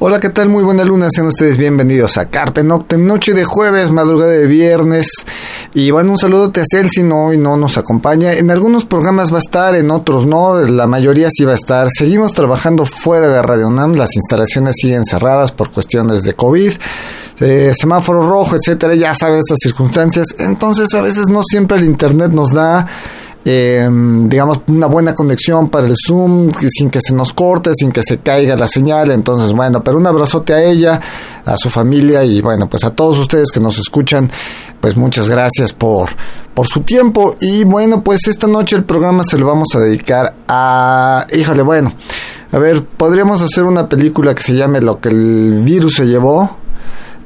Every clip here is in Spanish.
Hola, ¿qué tal? Muy buena luna, sean ustedes bienvenidos a Carpe Noctem, noche de jueves, madrugada de viernes. Y bueno, un saludo a Celsi, no, hoy no nos acompaña. En algunos programas va a estar, en otros no, la mayoría sí va a estar. Seguimos trabajando fuera de Radio NAM, las instalaciones siguen cerradas por cuestiones de COVID. Eh, semáforo rojo, etcétera, ya sabe estas circunstancias. Entonces, a veces no siempre el internet nos da eh, digamos, una buena conexión para el Zoom, sin que se nos corte, sin que se caiga la señal. Entonces, bueno, pero un abrazote a ella, a su familia y bueno, pues a todos ustedes que nos escuchan, pues muchas gracias por, por su tiempo. Y bueno, pues esta noche el programa se lo vamos a dedicar a, híjole, bueno, a ver, podríamos hacer una película que se llame Lo que el virus se llevó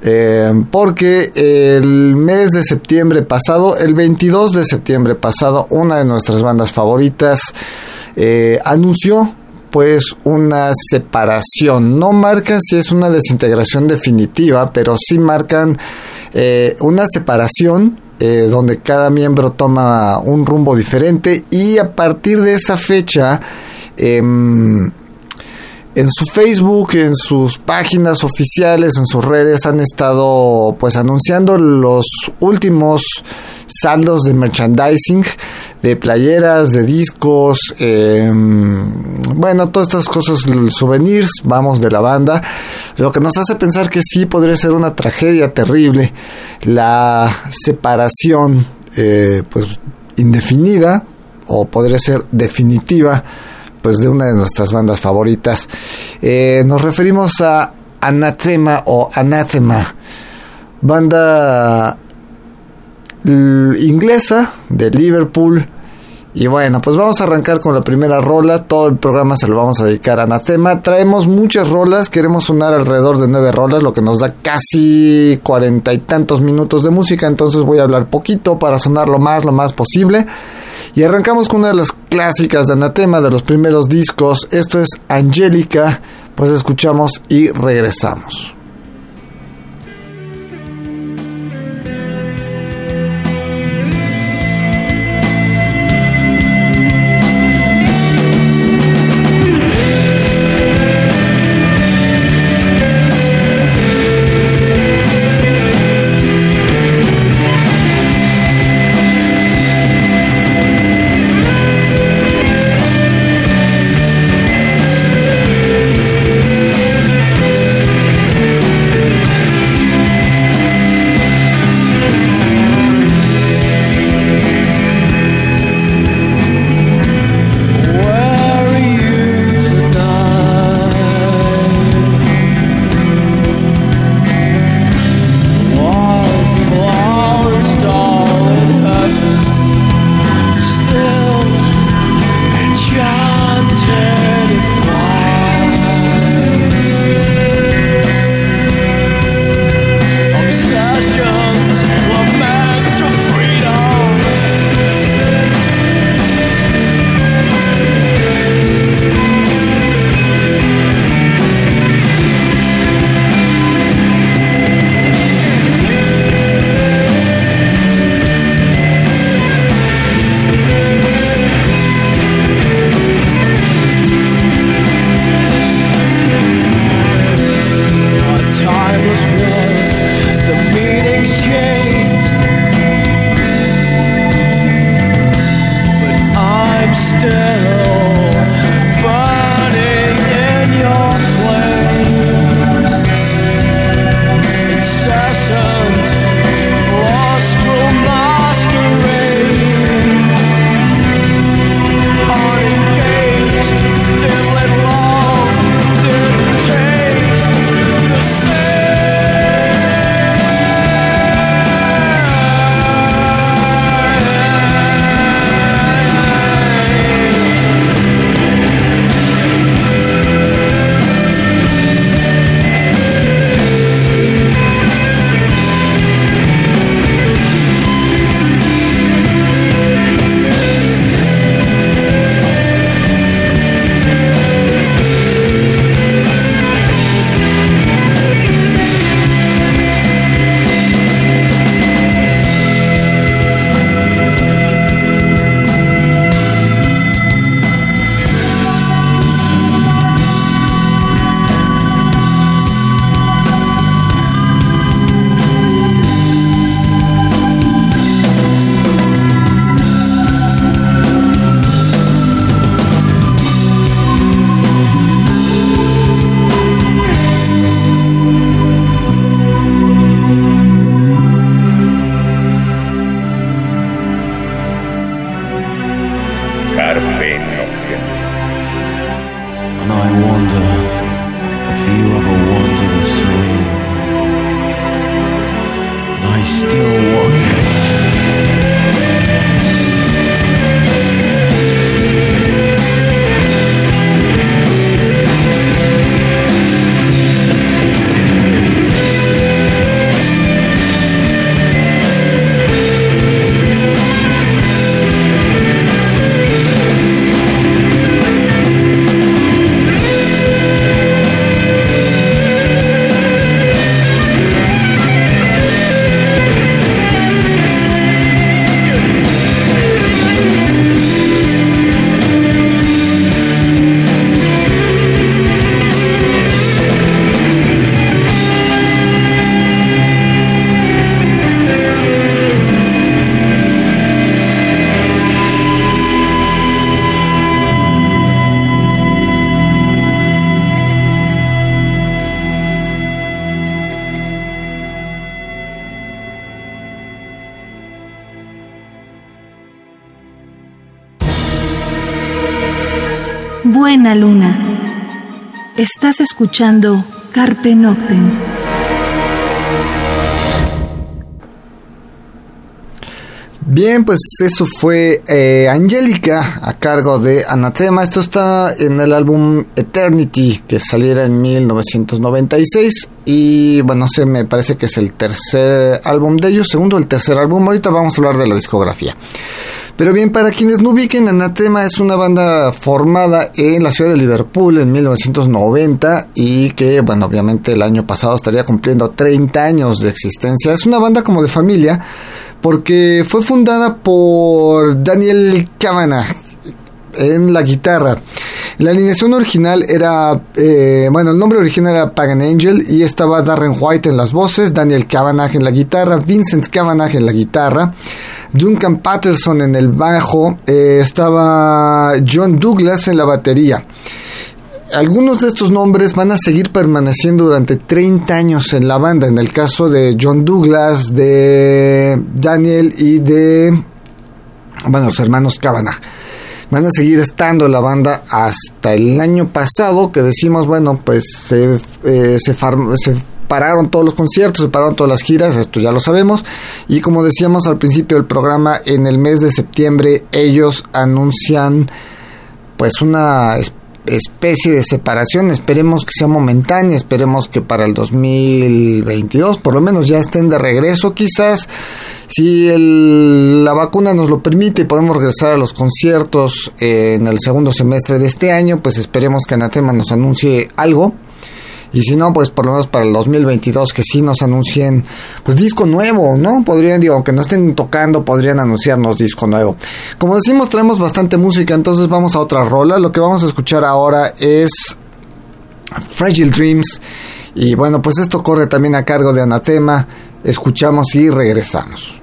eh, porque el mes de septiembre pasado, el 22 de septiembre pasado, una de nuestras bandas favoritas eh, anunció pues una separación. No marcan si es una desintegración definitiva, pero sí marcan eh, una separación donde cada miembro toma un rumbo diferente y a partir de esa fecha em, en su Facebook, en sus páginas oficiales, en sus redes han estado pues anunciando los últimos saldos de merchandising, de playeras, de discos, em, bueno, todas estas cosas, souvenirs, vamos, de la banda, lo que nos hace pensar que sí podría ser una tragedia terrible la separación eh, pues indefinida o podría ser definitiva pues de una de nuestras bandas favoritas. Eh, nos referimos a Anathema o Anathema, banda inglesa de Liverpool. Y bueno, pues vamos a arrancar con la primera rola. Todo el programa se lo vamos a dedicar a Anathema. Traemos muchas rolas, queremos sonar alrededor de nueve rolas, lo que nos da casi cuarenta y tantos minutos de música. Entonces voy a hablar poquito para sonar lo más, lo más posible. Y arrancamos con una de las clásicas de Anatema de los primeros discos. Esto es Angélica. Pues escuchamos y regresamos. Buena luna. Estás escuchando Carpe Noctem. Bien, pues eso fue eh, Angélica a cargo de Anatema. Esto está en el álbum Eternity que saliera en 1996 y bueno, se me parece que es el tercer álbum de ellos, segundo el tercer álbum. Ahorita vamos a hablar de la discografía. Pero bien, para quienes no ubiquen, Anatema es una banda formada en la ciudad de Liverpool en 1990 y que, bueno, obviamente el año pasado estaría cumpliendo 30 años de existencia. Es una banda como de familia porque fue fundada por Daniel Kavanagh en la guitarra. La alineación original era, eh, bueno, el nombre original era Pagan Angel y estaba Darren White en las voces, Daniel Kavanagh en la guitarra, Vincent Kavanagh en la guitarra, Duncan Patterson en el bajo, eh, estaba John Douglas en la batería. Algunos de estos nombres van a seguir permaneciendo durante 30 años en la banda. En el caso de John Douglas, de Daniel y de, bueno, los hermanos Kavanagh van a seguir estando en la banda hasta el año pasado que decimos, bueno, pues se, eh, se, se, pararon todos los conciertos, se pararon todas las giras, esto ya lo sabemos, y como decíamos al principio del programa, en el mes de septiembre ellos anuncian pues una especie de separación, esperemos que sea momentánea, esperemos que para el 2022 por lo menos ya estén de regreso, quizás si la vacuna nos lo permite y podemos regresar a los conciertos eh, en el segundo semestre de este año, pues esperemos que Anatema nos anuncie algo. Y si no, pues por lo menos para el 2022 que sí nos anuncien pues disco nuevo, ¿no? Podrían, digo, aunque no estén tocando, podrían anunciarnos disco nuevo. Como decimos, traemos bastante música, entonces vamos a otra rola. Lo que vamos a escuchar ahora es Fragile Dreams. Y bueno, pues esto corre también a cargo de Anatema. Escuchamos y regresamos.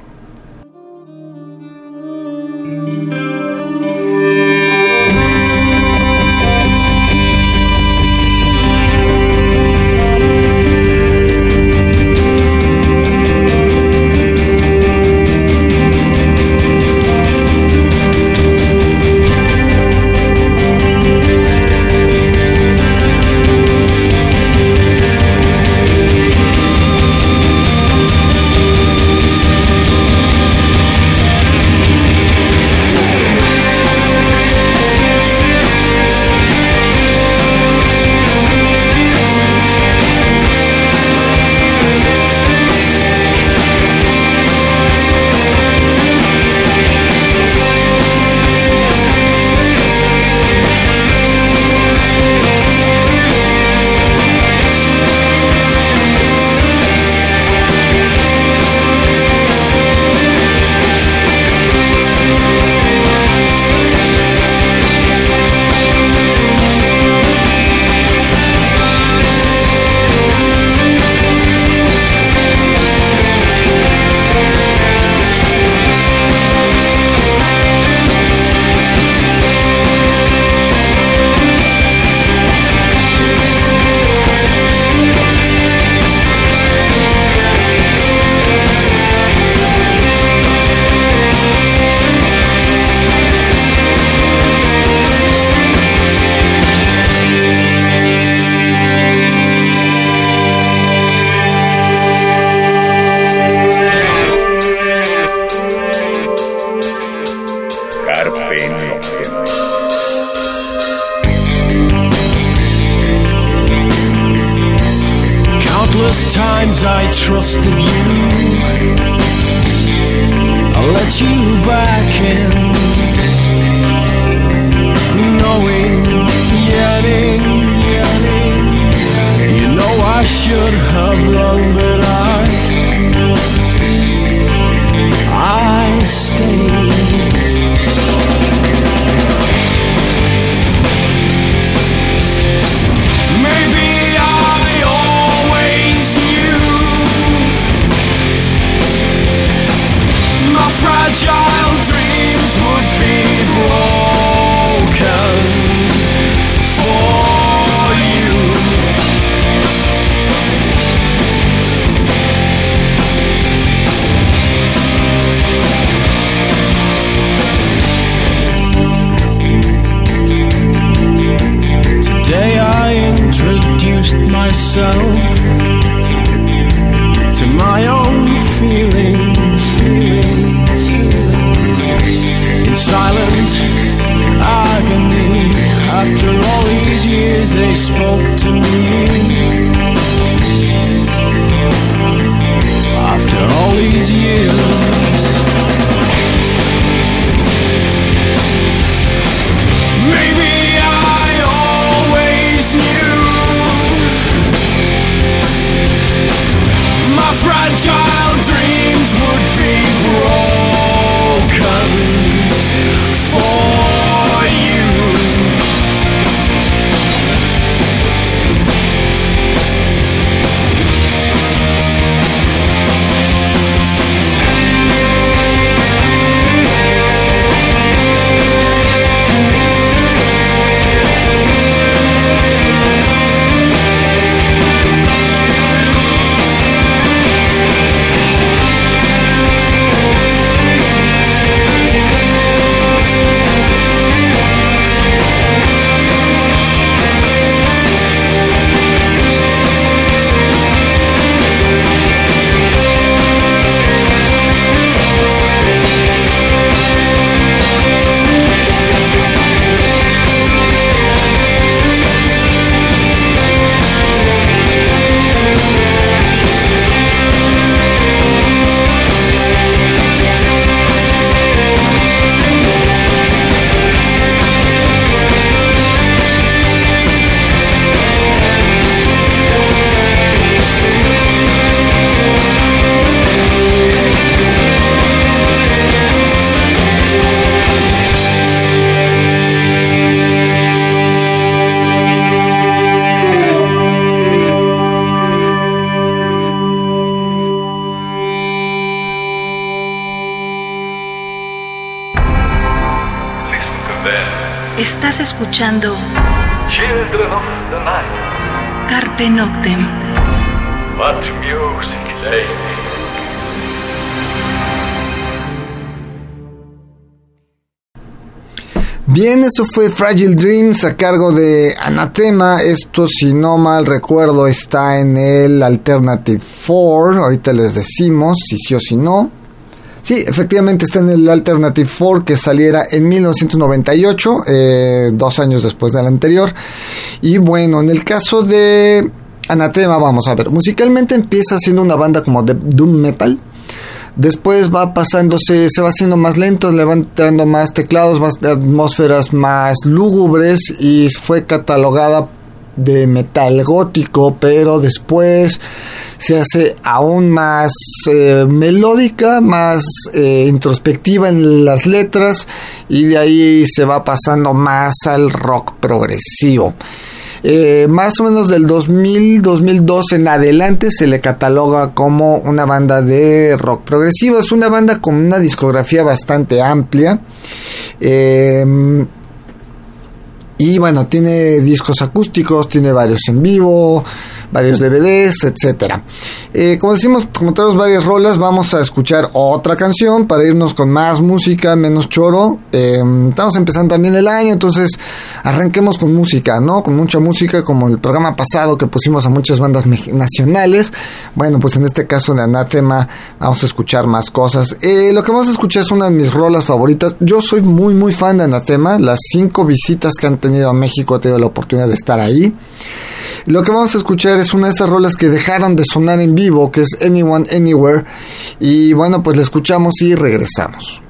Estás escuchando Children of the night. Carpe Noctem. What music they make. Bien, eso fue Fragile Dreams a cargo de Anatema. Esto, si no mal recuerdo, está en el Alternative 4. Ahorita les decimos si sí o si no. Sí, efectivamente está en el Alternative 4 que saliera en 1998, eh, dos años después del anterior. Y bueno, en el caso de Anatema, vamos a ver, musicalmente empieza siendo una banda como de Doom Metal. Después va pasándose, se va haciendo más lento, le van entrando más teclados, más atmósferas más lúgubres y fue catalogada de metal gótico, pero después se hace aún más eh, melódica, más eh, introspectiva en las letras y de ahí se va pasando más al rock progresivo. Eh, más o menos del 2000-2002 en adelante se le cataloga como una banda de rock progresivo. Es una banda con una discografía bastante amplia. Eh, y bueno, tiene discos acústicos, tiene varios en vivo, varios DVDs, etcétera. Eh, como decimos, como tenemos varias rolas, vamos a escuchar otra canción para irnos con más música, menos choro. Eh, estamos empezando también el año, entonces arranquemos con música, ¿no? Con mucha música, como el programa pasado que pusimos a muchas bandas nacionales. Bueno, pues en este caso de Anatema vamos a escuchar más cosas. Eh, lo que vamos a escuchar es una de mis rolas favoritas. Yo soy muy, muy fan de Anatema. Las cinco visitas que han tenido a México he tenido la oportunidad de estar ahí. Lo que vamos a escuchar es una de esas rolas que dejaron de sonar en vivo, que es Anyone Anywhere. Y bueno, pues la escuchamos y regresamos.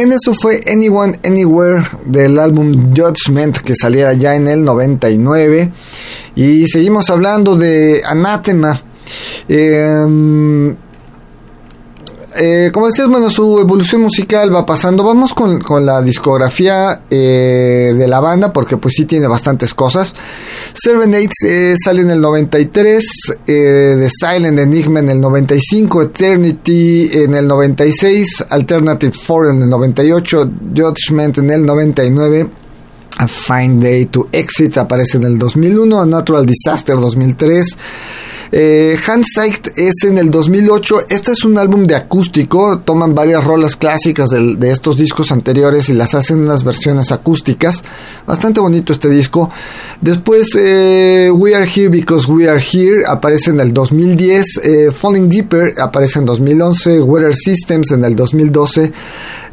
Bien, eso fue Anyone Anywhere del álbum Judgment que saliera ya en el 99. Y seguimos hablando de Anathema. Eh, eh, como decías, bueno, su evolución musical va pasando. Vamos con, la discografía eh, de la banda, porque pues sí tiene bastantes cosas. Serenades eh, sale en el 93, eh, The Silent Enigma en el 95, Eternity en el 96, Alternative 4 en el 98, Judgment en el 99. A Fine Day to Exit aparece en el 2001, A Natural Disaster 2003, eh, Handsight es en el 2008. Este es un álbum de acústico. Toman varias rolas clásicas de, estos discos anteriores y las hacen unas versiones acústicas. Bastante bonito este disco. Después, eh, We Are Here Because We Are Here aparece en el 2010. Eh, Falling Deeper aparece en 2011. Weather Systems en el 2012.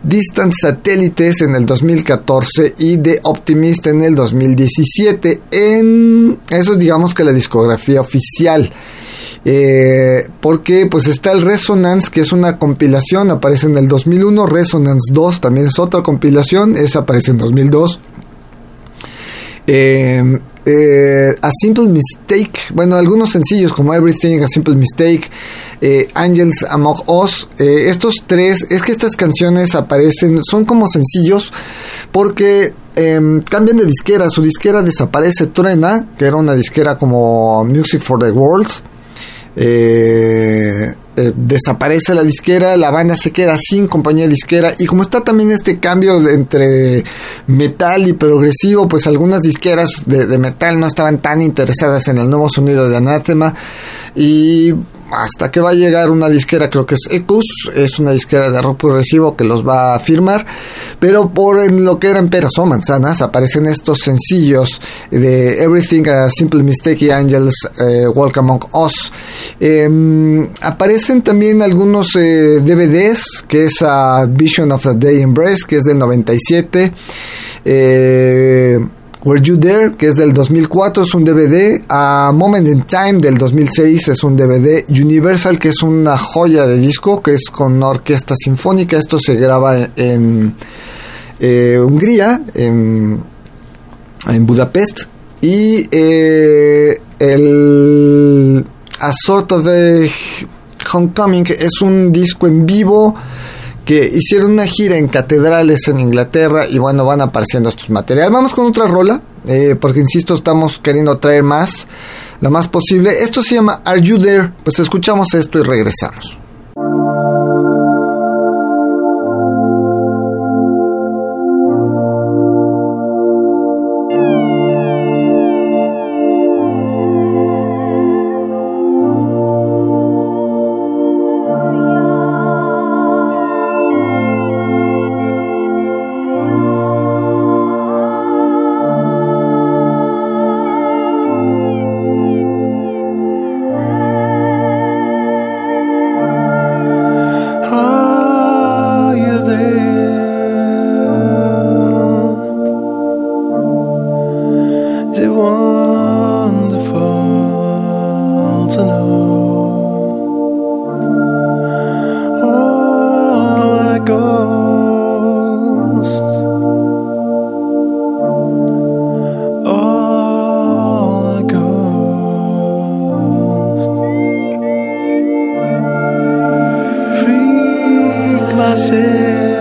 Distant Satellites en el 2014 y The Optimist en el 2017. En eso es digamos que la discografía oficial. Eh, porque pues está el Resonance que es una compilación, aparece en el 2001, Resonance 2 también es otra compilación, esa aparece en 2002. Eh, eh, a Simple Mistake, bueno, algunos sencillos como Everything, A Simple Mistake, Angels Among Us, estos tres, es que estas canciones aparecen, son como sencillos porque em, cambian de disquera, su disquera desaparece, truena, que era una disquera como Music for the World, eh, eh, desaparece la disquera, la banda se queda sin compañía disquera y como está también este cambio entre metal y progresivo, pues algunas disqueras de, de metal no estaban tan interesadas en el nuevo sonido de Anathema y hasta que va a llegar una disquera, creo que es Ecus, es una disquera de rock progresivo que los va a firmar, pero por lo que eran peras o manzanas, aparecen estos sencillos de Everything a Simple Mistake y Angels eh, Walk Among Us. Em, aparecen también algunos eh, DVDs, que es a Vision of the Day Embrace, que es del 97. Eh, Were You There, que es del 2004, es un DVD. A Moment in Time del 2006 es un DVD. Universal, que es una joya de disco, que es con orquesta sinfónica. Esto se graba en eh, Hungría, en, Budapest. Y eh, el A Sort of a Homecoming es un disco en vivo que hicieron una gira en catedrales en Inglaterra y bueno, van apareciendo estos materiales. Vamos con otra rola, eh, porque insisto, estamos queriendo traer más, lo más posible. Esto se llama Are You There? Pues escuchamos esto y regresamos. fazer.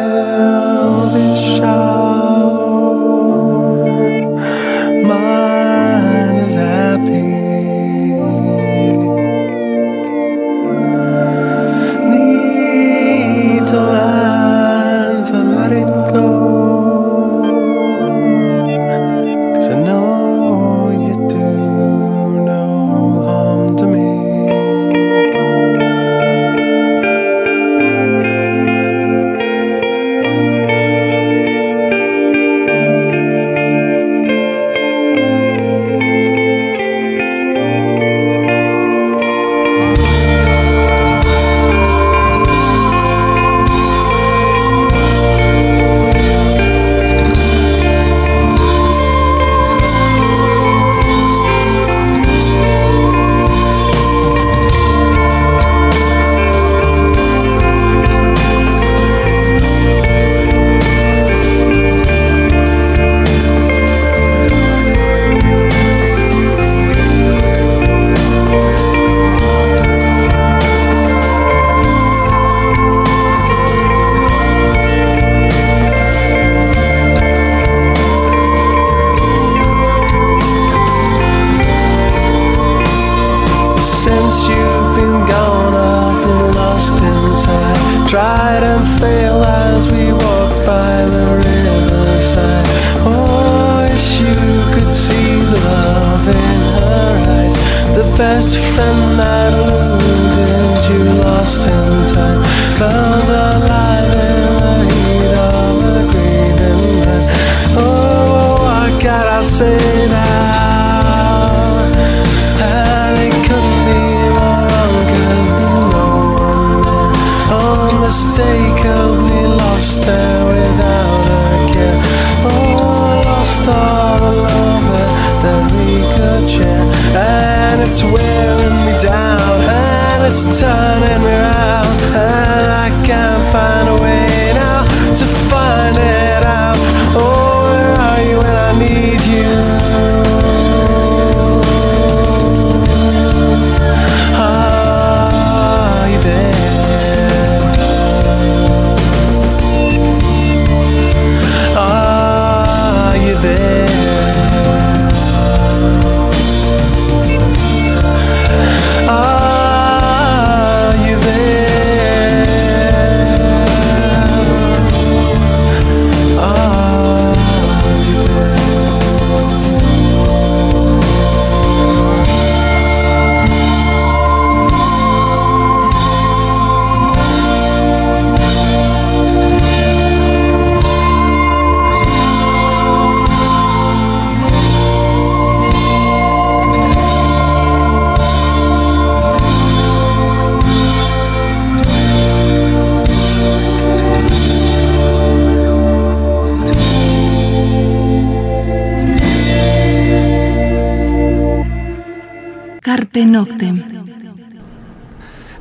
I say now? And it couldn't be more there's no one. Unmistakably lost without a care. Oh, lost all the love that we could share. And it's wearing me down, and it's turning me round. And I can't find a way Are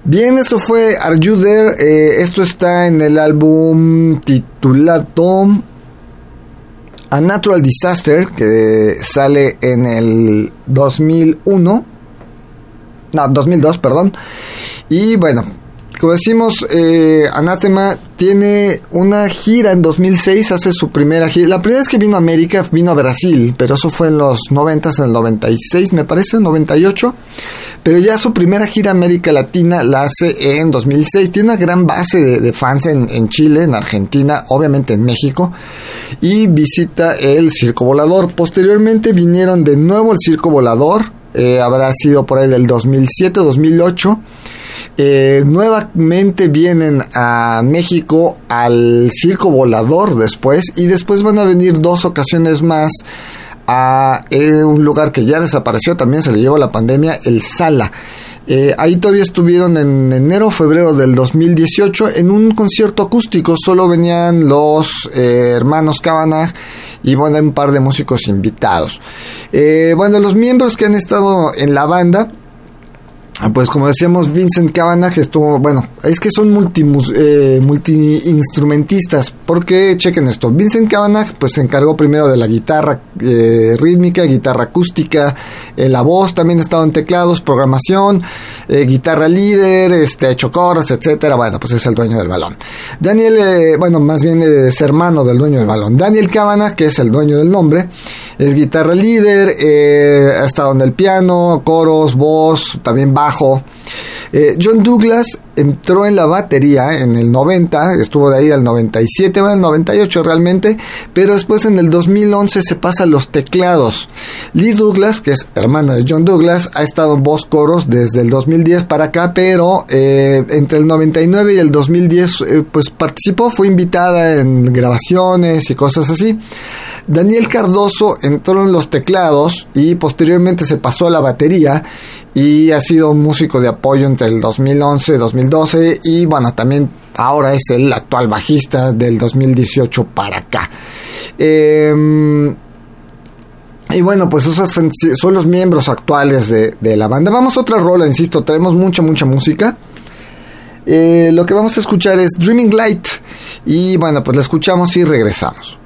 Bien, esto fue Are? Eh, esto está en el álbum titulado A Natural Disaster, que sale en el 2001. No, 2002, perdón. Y bueno, como decimos, eh, tiene una gira en 2006, hace su primera gira. La primera vez que vino a América vino a Brasil, pero eso fue en los 90, en el 96 me parece, 98. Pero ya su primera gira América Latina la hace en 2006. Tiene una gran base de, fans en, en Chile, en Argentina, obviamente en México. Y visita el Circo Volador. Posteriormente vinieron de nuevo el Circo Volador. eh, habrá sido por ahí del 2007, 2008. Eh, nuevamente vienen a México al Circo Volador después y después van a venir dos ocasiones más a eh, un lugar que ya desapareció, también se le llevó la pandemia, el Sala. Eh, ahí todavía estuvieron en enero, febrero del 2018 en un concierto acústico, solo venían los hermanos Cavanagh y bueno, un par de músicos invitados. Bueno, los miembros que han estado en la banda, pues como decíamos, Vincent Cavanagh estuvo, bueno, es que son multi, eh, multi-instrumentistas, porque chequen esto, Vincent Cavanagh pues se encargó primero de la guitarra eh, rítmica, guitarra acústica, eh, la voz, también ha estado en teclados, programación, eh, guitarra líder, este, hecho coros, etcétera, bueno, pues es el dueño del balón. Daniel, bueno, más bien es hermano del dueño del balón. Daniel Cavanagh, que es el dueño del nombre, es guitarra líder, eh, ha estado en el piano, coros, voz, también bajo. Eh, John Douglas entró en la batería en el 90, estuvo de ahí al 97, va al 98 realmente, pero después en el 2011 se pasa a los teclados. Lee Douglas, que es hermana de John Douglas, ha estado en voz coros desde el 2010 para acá, pero eh, entre el 99 y el 2010 eh, pues participó, fue invitada en grabaciones y cosas así. Daniel Cardoso entró en los teclados y posteriormente se pasó a la batería y ha sido un músico de apoyo entre el 2011 y 2012 y bueno, también ahora es el actual bajista del 2018 para acá. Eh, y bueno, pues esos son, los miembros actuales de, la banda. Vamos a otra rola, insisto, tenemos mucha, mucha música. Eh, lo que vamos a escuchar es Dreaming Light. Y bueno, pues la escuchamos y regresamos.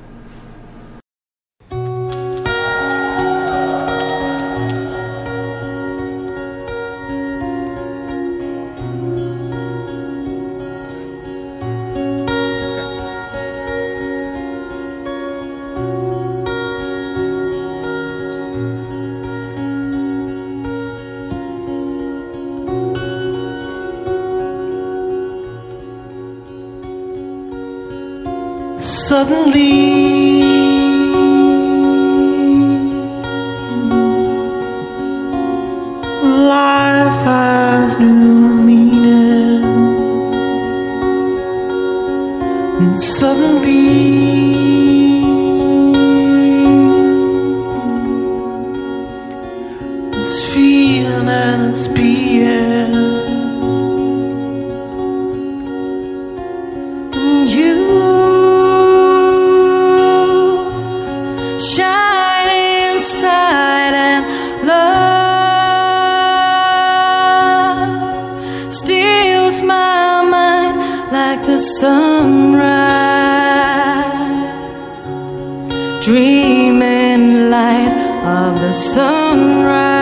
dreaming light of the sunrise.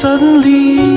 Suddenly.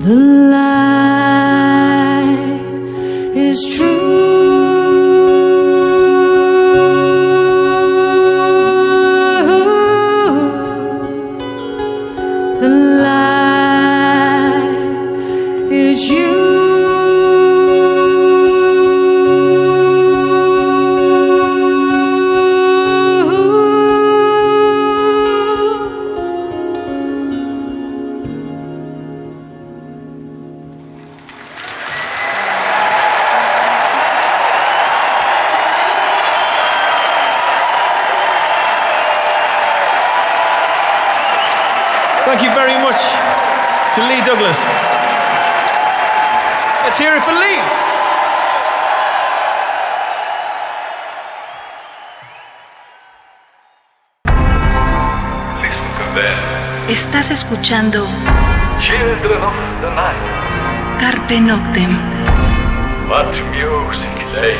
the light. Estás escuchando Children of the night. Carpe Noctem. What music they.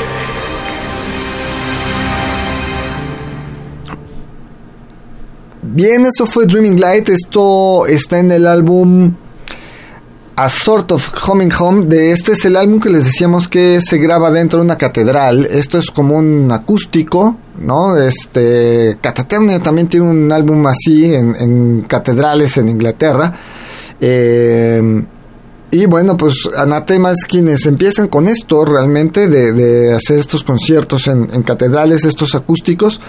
Bien, eso fue Dreaming Light. Esto está en el álbum A Sort of Coming Home. De este es el álbum que les decíamos que se graba dentro de una catedral. Esto es como un acústico, ¿no? Este Catatonia también tiene un álbum así en, catedrales en Inglaterra. Eh, y bueno, pues Anatema es quienes empiezan con esto realmente, de, hacer estos conciertos en, en, catedrales, estos acústicos.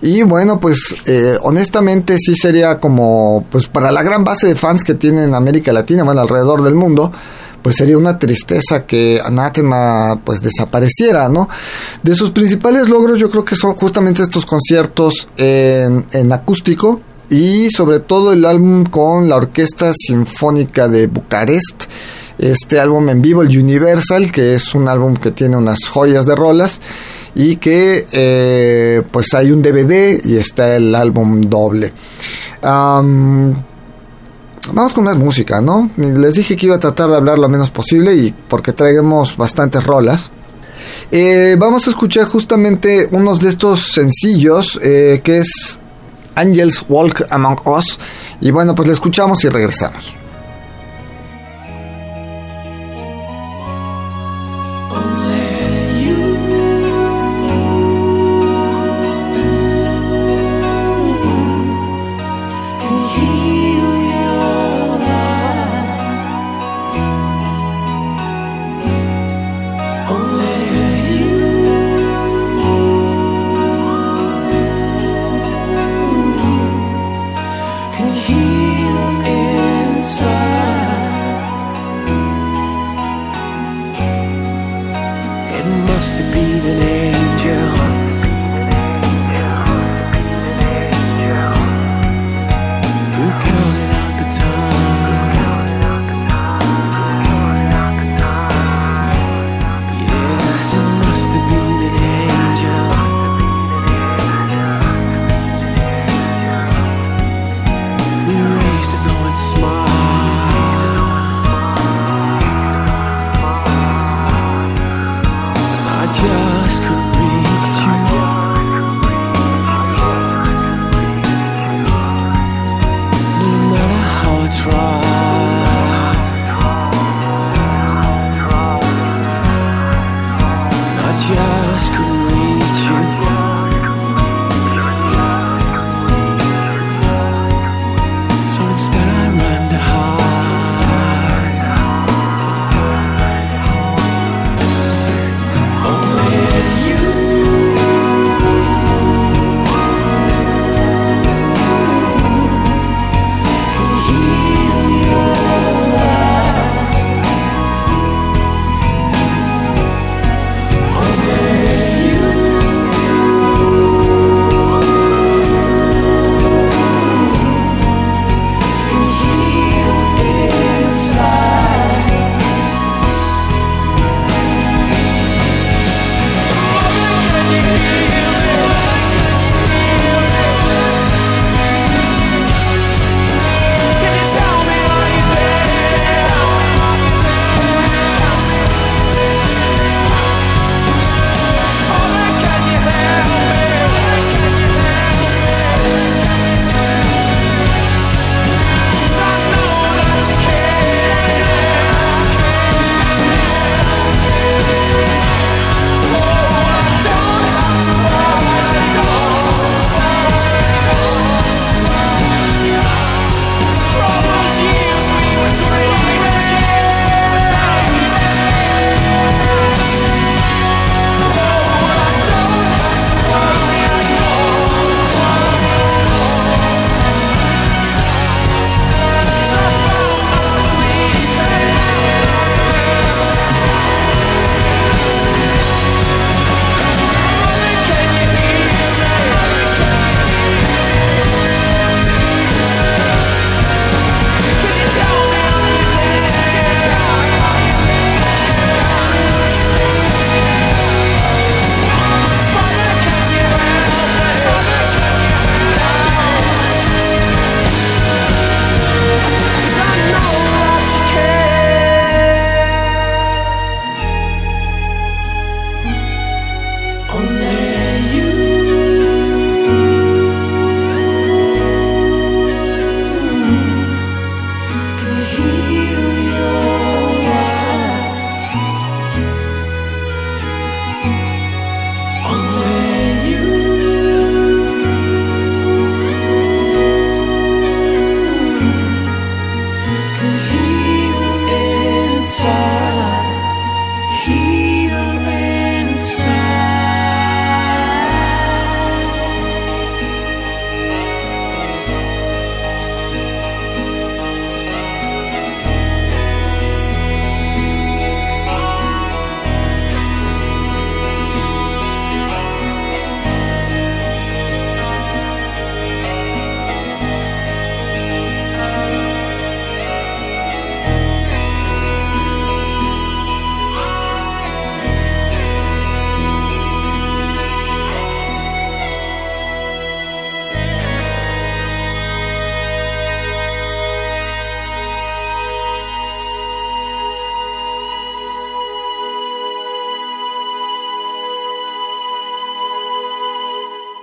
Y bueno, pues eh, honestamente sí sería como, pues para la gran base de fans que tiene en América Latina, bueno, alrededor del mundo, pues sería una tristeza que Anatema pues desapareciera, ¿no? De sus principales logros yo creo que son justamente estos conciertos en, en acústico, y sobre todo el álbum con la Orquesta Sinfónica de Bucarest. Este álbum en vivo, el Universal, que es un álbum que tiene unas joyas de rolas y que eh, pues hay un DVD y está el álbum doble. Vamos con más música, ¿no? Les dije que iba a tratar de hablar lo menos posible y porque traemos bastantes rolas. Eh, vamos a escuchar justamente unos de estos sencillos eh, que es Angels Walk Among Us. Y bueno, pues le escuchamos y regresamos.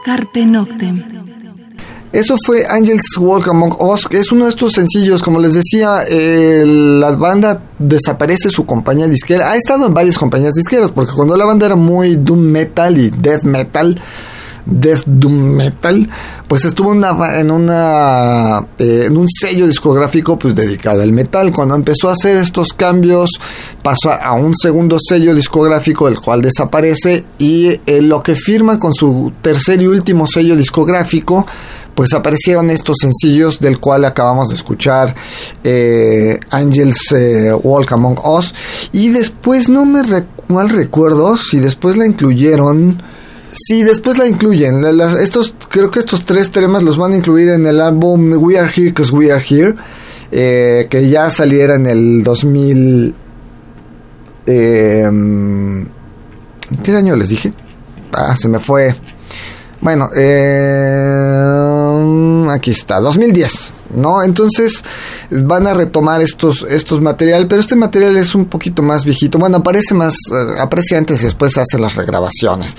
Carpe Noctem. Eso fue Angels Walk Among Us, que es uno de estos sencillos, como les decía, la banda desaparece su compañía disquera. Ha estado en varias compañías disqueras, porque cuando la banda era muy doom metal y death metal, death doom metal, pues estuvo en una eh, en un sello discográfico pues dedicado al metal. Cuando empezó a hacer estos cambios, pasó a un segundo sello discográfico, el cual desaparece y eh, lo que firma con su tercer y último sello discográfico pues aparecieron estos sencillos del cual acabamos de escuchar eh, Angels Walk Among Us y después no me mal recuerdo si después la incluyeron sí después la incluyen la, estos creo que estos tres temas los van a incluir en el álbum We Are Here Cause We Are Here eh, que ya saliera en el 2000 eh, ¿qué año les dije? ah se me fue bueno, eh, aquí está, 2010, ¿no? Entonces van a retomar estos, estos materiales, pero este material es un poquito más viejito. Bueno, aparece más, eh, aparece antes y después hace las regrabaciones.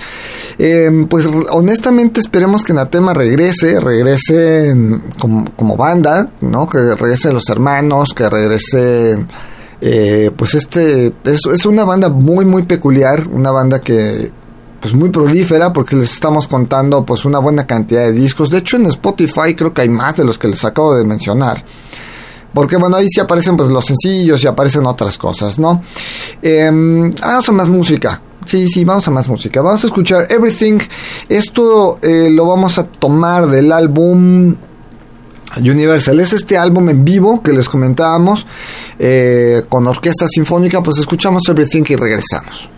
Eh, pues honestamente esperemos que Natema regrese, regrese como, banda, ¿no? Que regrese los hermanos, que regrese... Eh, pues este es, es, una banda muy muy peculiar, una banda que pues muy prolífera porque les estamos contando pues una buena cantidad de discos. De hecho en Spotify creo que hay más de los que les acabo de mencionar. Porque bueno, ahí sí aparecen pues los sencillos y aparecen otras cosas, ¿no? Eh, vamos a más música. Sí, sí, vamos a más música. Vamos a escuchar Everything. Esto eh, lo vamos a tomar del álbum Universal. Es este álbum en vivo que les comentábamos eh, con orquesta sinfónica. Pues escuchamos Everything y regresamos.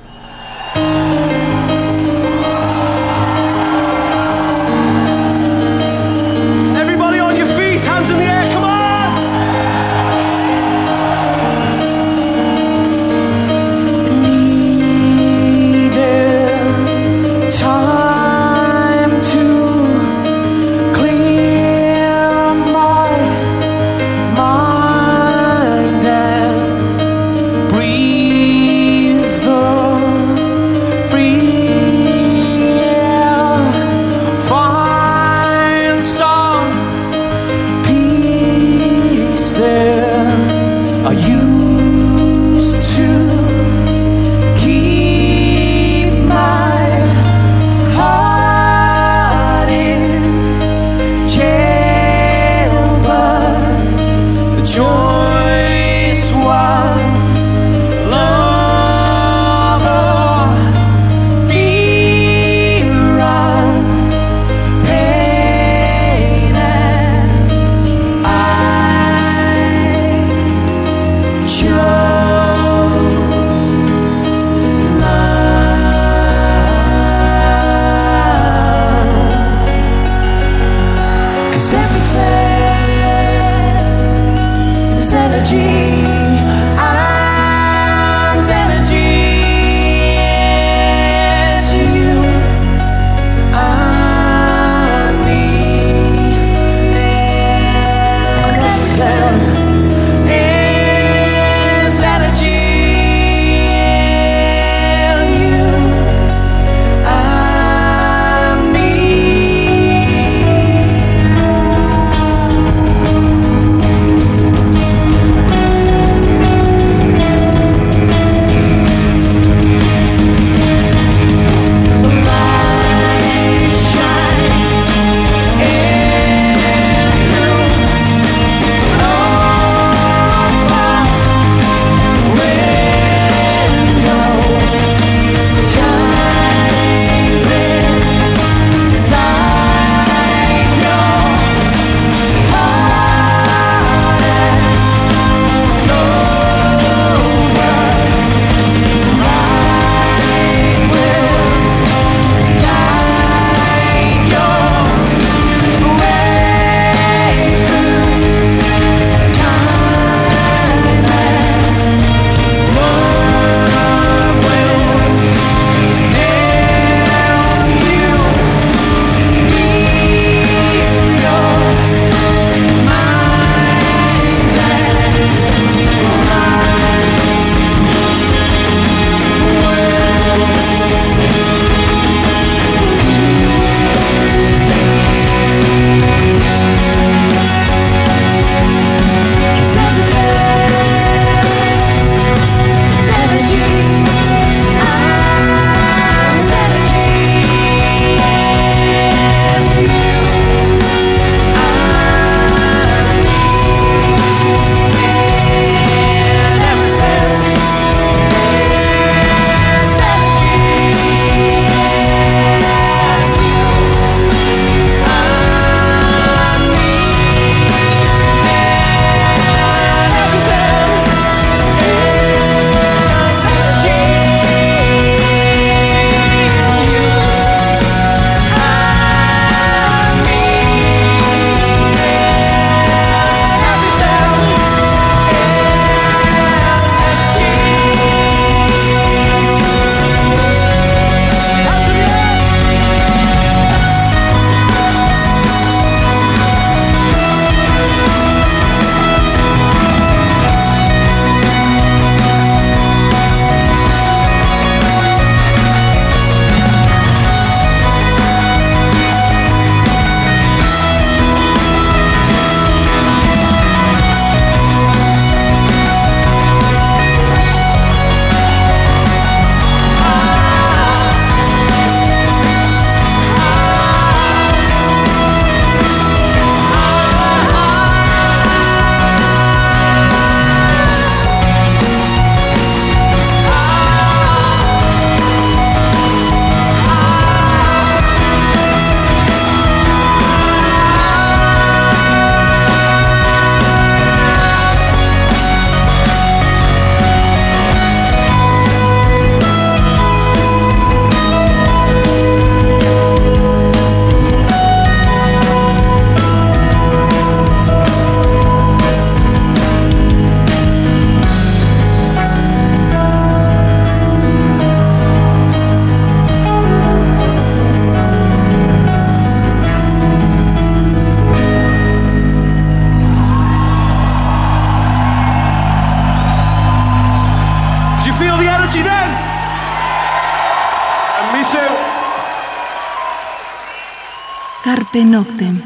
Carpe Noctem.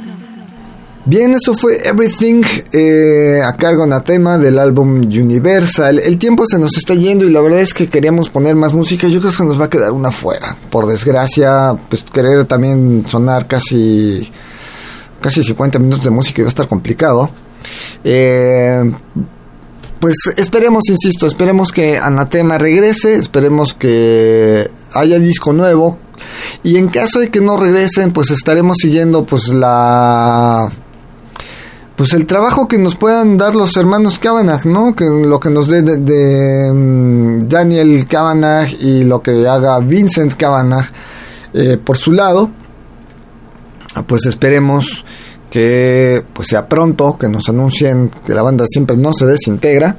Bien, eso fue Everything eh, a cargo de Anatema del álbum Universal. El tiempo se nos está yendo y la verdad es que queríamos poner más música. Yo creo que nos va a quedar una fuera. Por desgracia, pues querer también sonar casi, casi 50 minutos de música iba a estar complicado. Eh, pues esperemos, insisto, esperemos que Anatema regrese, esperemos que haya disco nuevo. Y en caso de que no regresen, pues estaremos siguiendo pues la pues el trabajo que nos puedan dar los hermanos Kavanagh, ¿no? Que lo que nos dé de, um, Daniel Kavanagh y lo que haga Vincent Kavanagh eh, por su lado, pues esperemos que pues sea pronto, que nos anuncien que la banda siempre no se desintegra.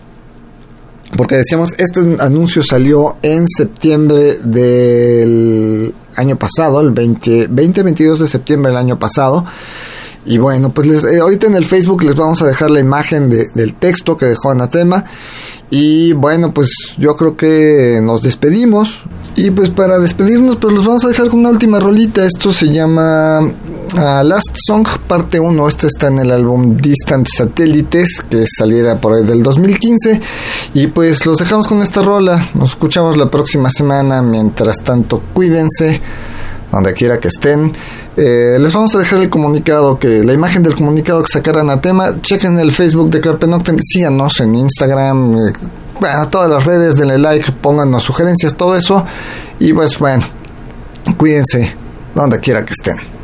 Porque decíamos, este anuncio salió en septiembre del año pasado, el 20, 20 22 de septiembre del año pasado. Y bueno, pues les, eh, ahorita en el Facebook les vamos a dejar la imagen de, del texto que dejó Anatema. Y bueno, pues yo creo que nos despedimos. Y pues para despedirnos, pues los vamos a dejar con una última rolita. Esto se llama uh, Last Song parte 1. Este está en el álbum Distant Satellites, que saliera por ahí del 2015. Y pues los dejamos con esta rola. Nos escuchamos la próxima semana. Mientras tanto, cuídense donde quiera que estén. Eh, les vamos a dejar el comunicado, que la imagen del comunicado que sacaran a tema. Chequen el Facebook de Carpe Noctem, síganos en Instagram, eh, bueno, todas las redes, denle like, pónganos sugerencias, todo eso. Y pues bueno, cuídense donde quiera que estén.